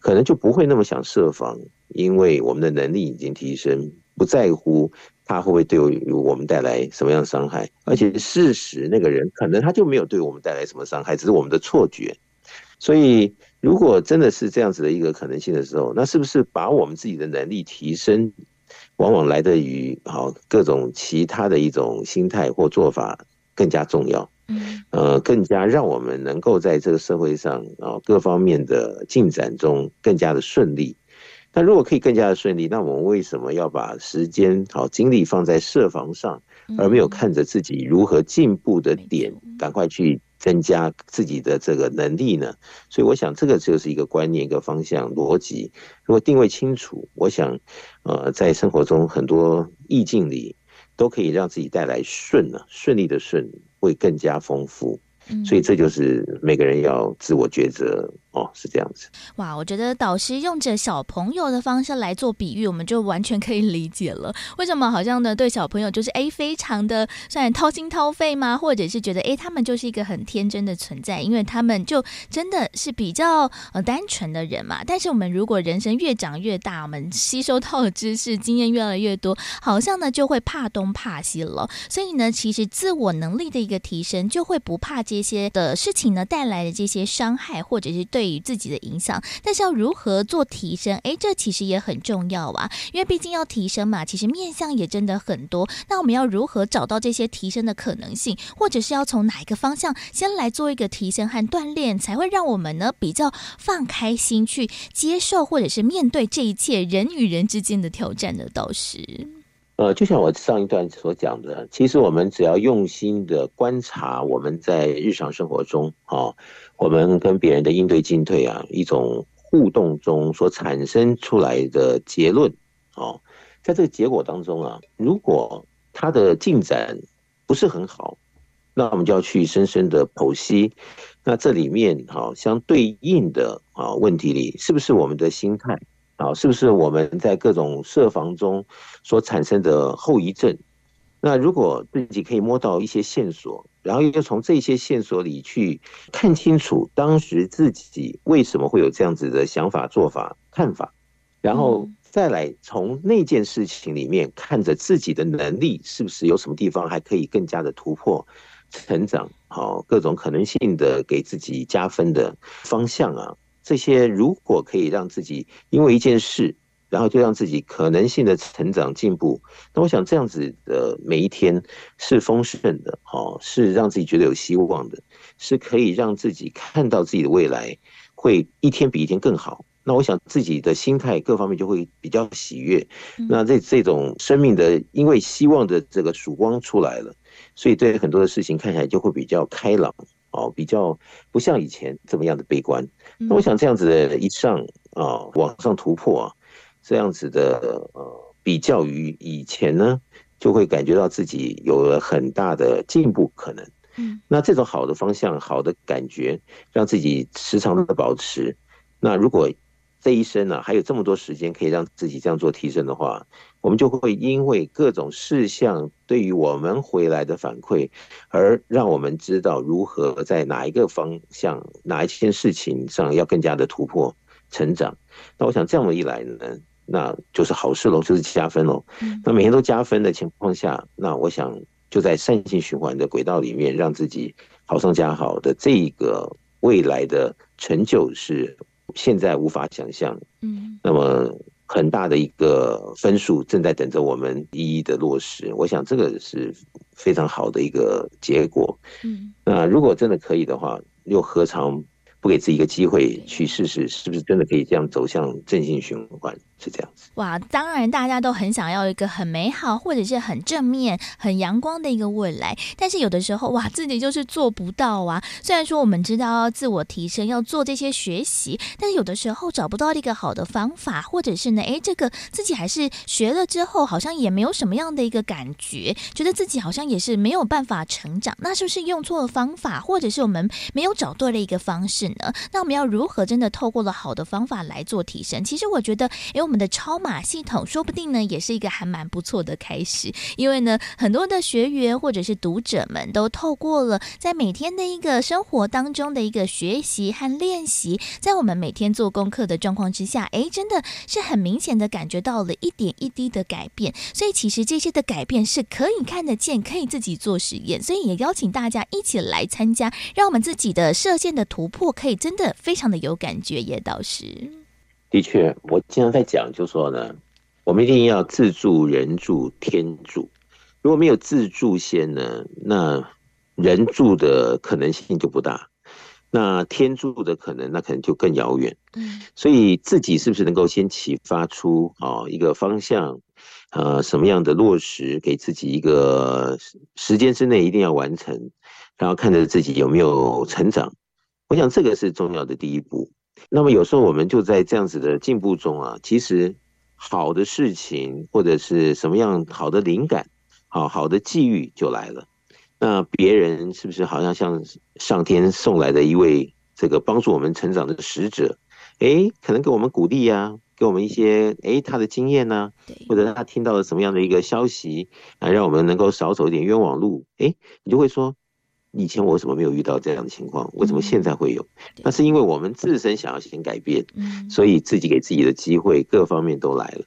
可能就不会那么想设防，因为我们的能力已经提升，不在乎。他会不会对我们带来什么样的伤害？而且事实，那个人可能他就没有对我们带来什么伤害，只是我们的错觉。所以，如果真的是这样子的一个可能性的时候，那是不是把我们自己的能力提升，往往来得于好各种其他的一种心态或做法更加重要？嗯，呃，更加让我们能够在这个社会上啊各方面的进展中更加的顺利。那如果可以更加的顺利，那我们为什么要把时间好精力放在设防上，而没有看着自己如何进步的点，赶快去增加自己的这个能力呢？所以我想这个就是一个观念、一个方向、逻辑。如果定位清楚，我想，呃，在生活中很多意境里都可以让自己带来顺呢，顺利的顺会更加丰富。所以这就是每个人要自我抉择。哦，是这样子。哇，我觉得导师用着小朋友的方式来做比喻，我们就完全可以理解了。为什么好像呢？对小朋友就是哎，非常的算掏心掏肺吗？或者是觉得哎，他们就是一个很天真的存在，因为他们就真的是比较呃单纯的人嘛。但是我们如果人生越长越大，我们吸收到的知识经验越来越多，好像呢就会怕东怕西了。所以呢，其实自我能力的一个提升，就会不怕这些的事情呢带来的这些伤害，或者是对。于自己的影响，但是要如何做提升？哎，这其实也很重要啊，因为毕竟要提升嘛，其实面向也真的很多。那我们要如何找到这些提升的可能性，或者是要从哪一个方向先来做一个提升和锻炼，才会让我们呢比较放开心去接受，或者是面对这一切人与人之间的挑战的导师？呃，就像我上一段所讲的，其实我们只要用心的观察，我们在日常生活中啊。我们跟别人的应对进退啊，一种互动中所产生出来的结论，哦，在这个结果当中啊，如果它的进展不是很好，那我们就要去深深的剖析，那这里面好相对应的啊问题里，是不是我们的心态啊，是不是我们在各种设防中所产生的后遗症？那如果自己可以摸到一些线索，然后又从这些线索里去看清楚当时自己为什么会有这样子的想法、做法、看法，然后再来从那件事情里面看着自己的能力是不是有什么地方还可以更加的突破、成长，好，各种可能性的给自己加分的方向啊，这些如果可以让自己因为一件事。然后就让自己可能性的成长进步，那我想这样子的每一天是丰盛的，哦，是让自己觉得有希望的，是可以让自己看到自己的未来会一天比一天更好。那我想自己的心态各方面就会比较喜悦。那这这种生命的因为希望的这个曙光出来了，所以对很多的事情看起来就会比较开朗，哦，比较不像以前这么样的悲观。那我想这样子的一上啊，往上突破啊。这样子的呃，比较于以前呢，就会感觉到自己有了很大的进步可能。嗯，那这种好的方向、好的感觉，让自己时常的保持。那如果这一生呢，还有这么多时间可以让自己这样做提升的话，我们就会因为各种事项对于我们回来的反馈，而让我们知道如何在哪一个方向、哪一件事情上要更加的突破成长。那我想这样一来呢，那就是好事喽，就是加分喽。那每天都加分的情况下，那我想就在善性循环的轨道里面，让自己好上加好的这一个未来的成就是现在无法想象。嗯，那么很大的一个分数正在等着我们一一的落实。我想这个是非常好的一个结果。嗯，那如果真的可以的话，又何尝不给自己一个机会去试试，是不是真的可以这样走向正性循环？是这样子。哇，当然大家都很想要一个很美好或者是很正面、很阳光的一个未来，但是有的时候哇，自己就是做不到啊。虽然说我们知道要自我提升，要做这些学习，但是有的时候找不到一个好的方法，或者是呢，诶，这个自己还是学了之后，好像也没有什么样的一个感觉，觉得自己好像也是没有办法成长。那是不是用错了方法，或者是我们没有找对了一个方式呢？那我们要如何真的透过了好的方法来做提升？其实我觉得，诶，我我们的超码系统说不定呢，也是一个还蛮不错的开始。因为呢，很多的学员或者是读者们都透过了在每天的一个生活当中的一个学习和练习，在我们每天做功课的状况之下，诶，真的是很明显的感觉到了一点一滴的改变。所以其实这些的改变是可以看得见，可以自己做实验。所以也邀请大家一起来参加，让我们自己的射线的突破可以真的非常的有感觉。叶导师，的确，我经常在讲，就说呢，我们一定要自助、人助、天助。如果没有自助先呢，那人助的可能性就不大，那天助的可能那可能就更遥远。嗯，所以自己是不是能够先启发出啊一个方向？呃，什么样的落实，给自己一个时间之内一定要完成，然后看着自己有没有成长。我想这个是重要的第一步。那么有时候我们就在这样子的进步中啊，其实好的事情或者是什么样好的灵感，好好的际遇就来了。那别人是不是好像像上天送来的一位这个帮助我们成长的使者？哎，可能给我们鼓励呀。给我们一些诶他的经验呢，或者他听到了什么样的一个消息啊，让我们能够少走一点冤枉路。诶，你就会说，以前我怎么没有遇到这样的情况？为什么现在会有？那是因为我们自身想要先改变，所以自己给自己的机会各方面都来了。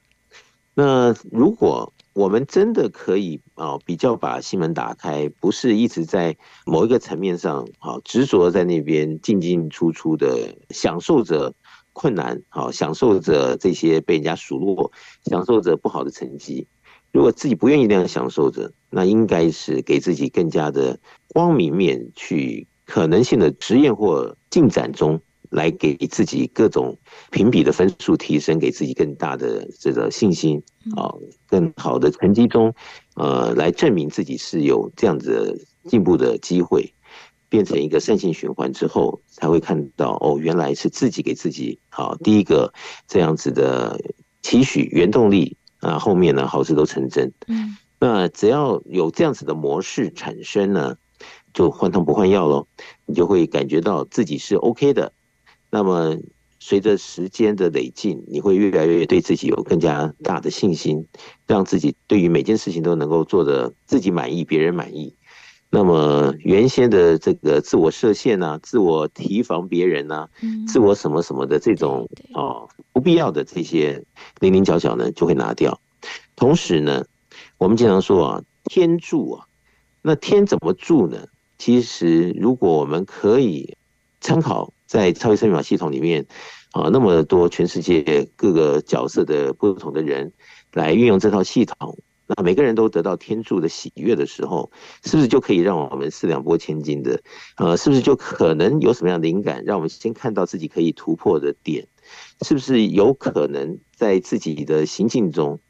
那如果我们真的可以啊，比较把心门打开，不是一直在某一个层面上啊执着在那边进进出出的享受着。困难，好，享受着这些被人家数落，享受着不好的成绩。如果自己不愿意那样享受着，那应该是给自己更加的光明面，去可能性的实验或进展中，来给自己各种评比的分数提升，给自己更大的这个信心，啊，更好的成绩中，呃，来证明自己是有这样子进步的机会。变成一个善性循环之后，才会看到哦，原来是自己给自己好第一个这样子的期许原动力啊，后面呢好事都成真。嗯，那只要有这样子的模式产生呢，就换汤不换药喽，你就会感觉到自己是 OK 的。那么随着时间的累进，你会越来越对自己有更加大的信心，让自己对于每件事情都能够做的自己满意，别人满意。那么原先的这个自我设限呐、啊，自我提防别人呐、啊，自我什么什么的这种哦不必要的这些零零角角呢，就会拿掉。同时呢，我们经常说啊，天助啊，那天怎么助呢？其实如果我们可以参考在超级生命法系统里面啊，那么多全世界各个角色的不同的人来运用这套系统。那每个人都得到天助的喜悦的时候，是不是就可以让我们四两拨千斤的？呃，是不是就可能有什么样的灵感，让我们先看到自己可以突破的点？是不是有可能在自己的行进中，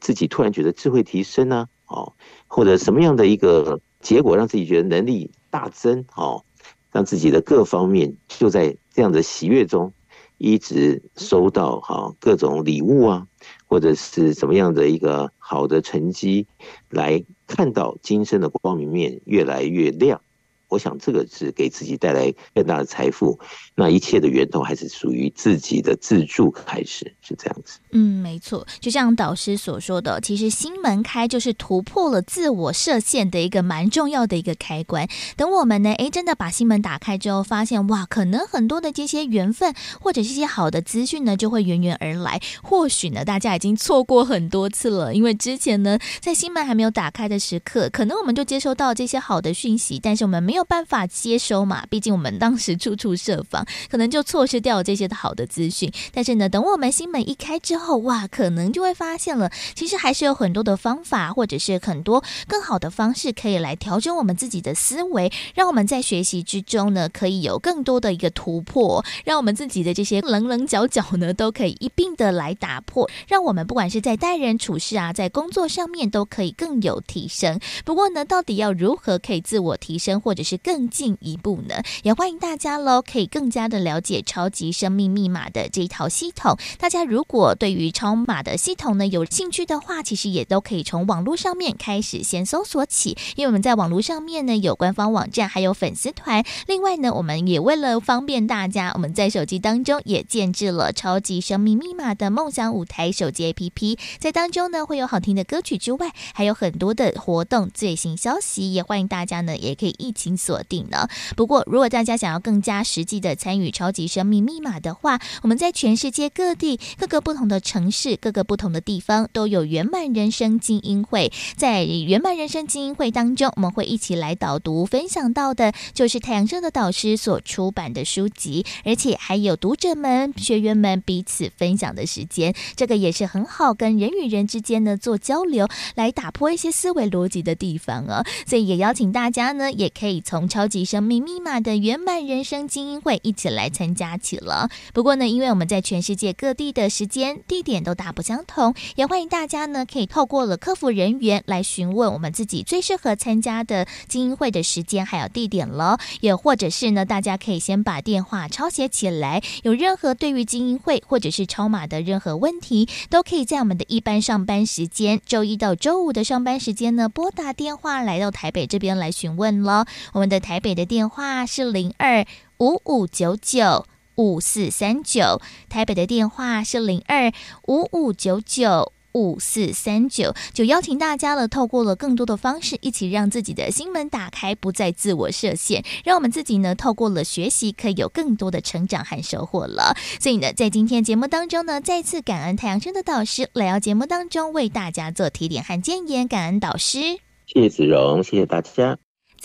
自己突然觉得智慧提升呢？哦，或者什么样的一个结果让自己觉得能力大增？哦，让自己的各方面就在这样的喜悦中，一直收到哈各种礼物啊。或者是怎么样的一个好的成绩，来看到今生的光明面越来越亮。我想这个是给自己带来更大的财富，那一切的源头还是属于自己的自助开始，是这样子。嗯，没错，就像导师所说的，其实心门开就是突破了自我设限的一个蛮重要的一个开关。等我们呢，诶，真的把心门打开之后，发现哇，可能很多的这些缘分或者这些好的资讯呢，就会源源而来。或许呢，大家已经错过很多次了，因为之前呢，在心门还没有打开的时刻，可能我们就接收到这些好的讯息，但是我们没有。没有办法接收嘛，毕竟我们当时处处设防，可能就错失掉了这些好的资讯。但是呢，等我们心门一开之后，哇，可能就会发现了，其实还是有很多的方法，或者是很多更好的方式，可以来调整我们自己的思维，让我们在学习之中呢，可以有更多的一个突破，让我们自己的这些棱棱角角呢，都可以一并的来打破，让我们不管是在待人处事啊，在工作上面都可以更有提升。不过呢，到底要如何可以自我提升，或者是更进一步呢？也欢迎大家喽，可以更加的了解超级生命密码的这一套系统。大家如果对于超码的系统呢有兴趣的话，其实也都可以从网络上面开始先搜索起，因为我们在网络上面呢有官方网站，还有粉丝团。另外呢，我们也为了方便大家，我们在手机当中也建置了超级生命密码的梦想舞台手机 APP，在当中呢会有好听的歌曲之外，还有很多的活动最新消息，也欢迎大家呢也可以一起锁定呢。不过，如果大家想要更加实际的参与超级生命密码的话，我们在全世界各地各个不同的城市、各个不同的地方都有圆满人生精英会。在圆满人生精英会当中，我们会一起来导读分享到的，就是太阳社的导师所出版的书籍，而且还有读者们、学员们彼此分享的时间。这个也是很好跟人与人之间呢做交流，来打破一些思维逻辑的地方哦。所以也邀请大家呢，也可以从超级生命密码的圆满人生精英会一起来参加起了。不过呢，因为我们在全世界各地的时间地点都大不相同，也欢迎大家呢可以透过了客服人员来询问我们自己最适合参加的精英会的时间还有地点了。也或者是呢，大家可以先把电话抄写起来，有任何对于精英会或者是超码的任何问题，都可以在我们的一般上班时间，周一到周五的上班时间呢，拨打电话来到台北这边来询问了。我们的台北的电话是零二五五九九五四三九，台北的电话是零二五五九九五四三九，就邀请大家了，透过了更多的方式，一起让自己的心门打开，不再自我设限，让我们自己呢，透过了学习，可以有更多的成长和收获了。所以呢，在今天节目当中呢，再次感恩太阳升的导师来到节目当中为大家做提点和建言，感恩导师，谢谢子荣，谢谢大家。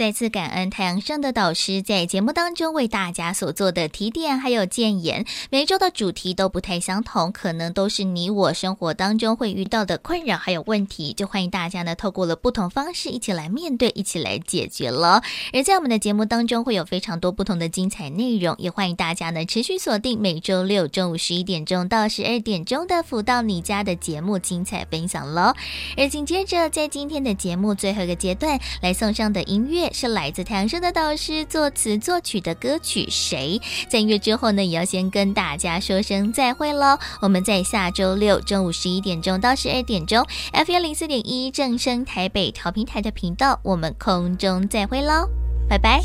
再次感恩太阳盛的导师在节目当中为大家所做的提点还有建言。每一周的主题都不太相同，可能都是你我生活当中会遇到的困扰还有问题，就欢迎大家呢透过了不同方式一起来面对，一起来解决了。而在我们的节目当中会有非常多不同的精彩内容，也欢迎大家呢持续锁定每周六中午十一点钟到十二点钟的福到你家的节目精彩分享喽。而紧接着在今天的节目最后一个阶段来送上的音乐。是来自太阳升的导师作词作曲的歌曲《谁》。在音乐之后呢，也要先跟大家说声再会喽。我们在下周六中午十一点钟到十二点钟，F 幺零四点一正声台北调频台的频道，我们空中再会喽，拜拜。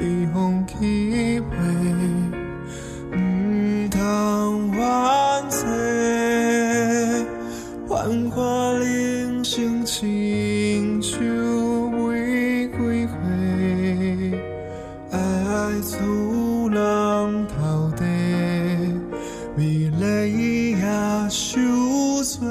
随风起飞，唔通怨气，幻化人生亲像玫瑰花，爱自然头地，美丽也受罪，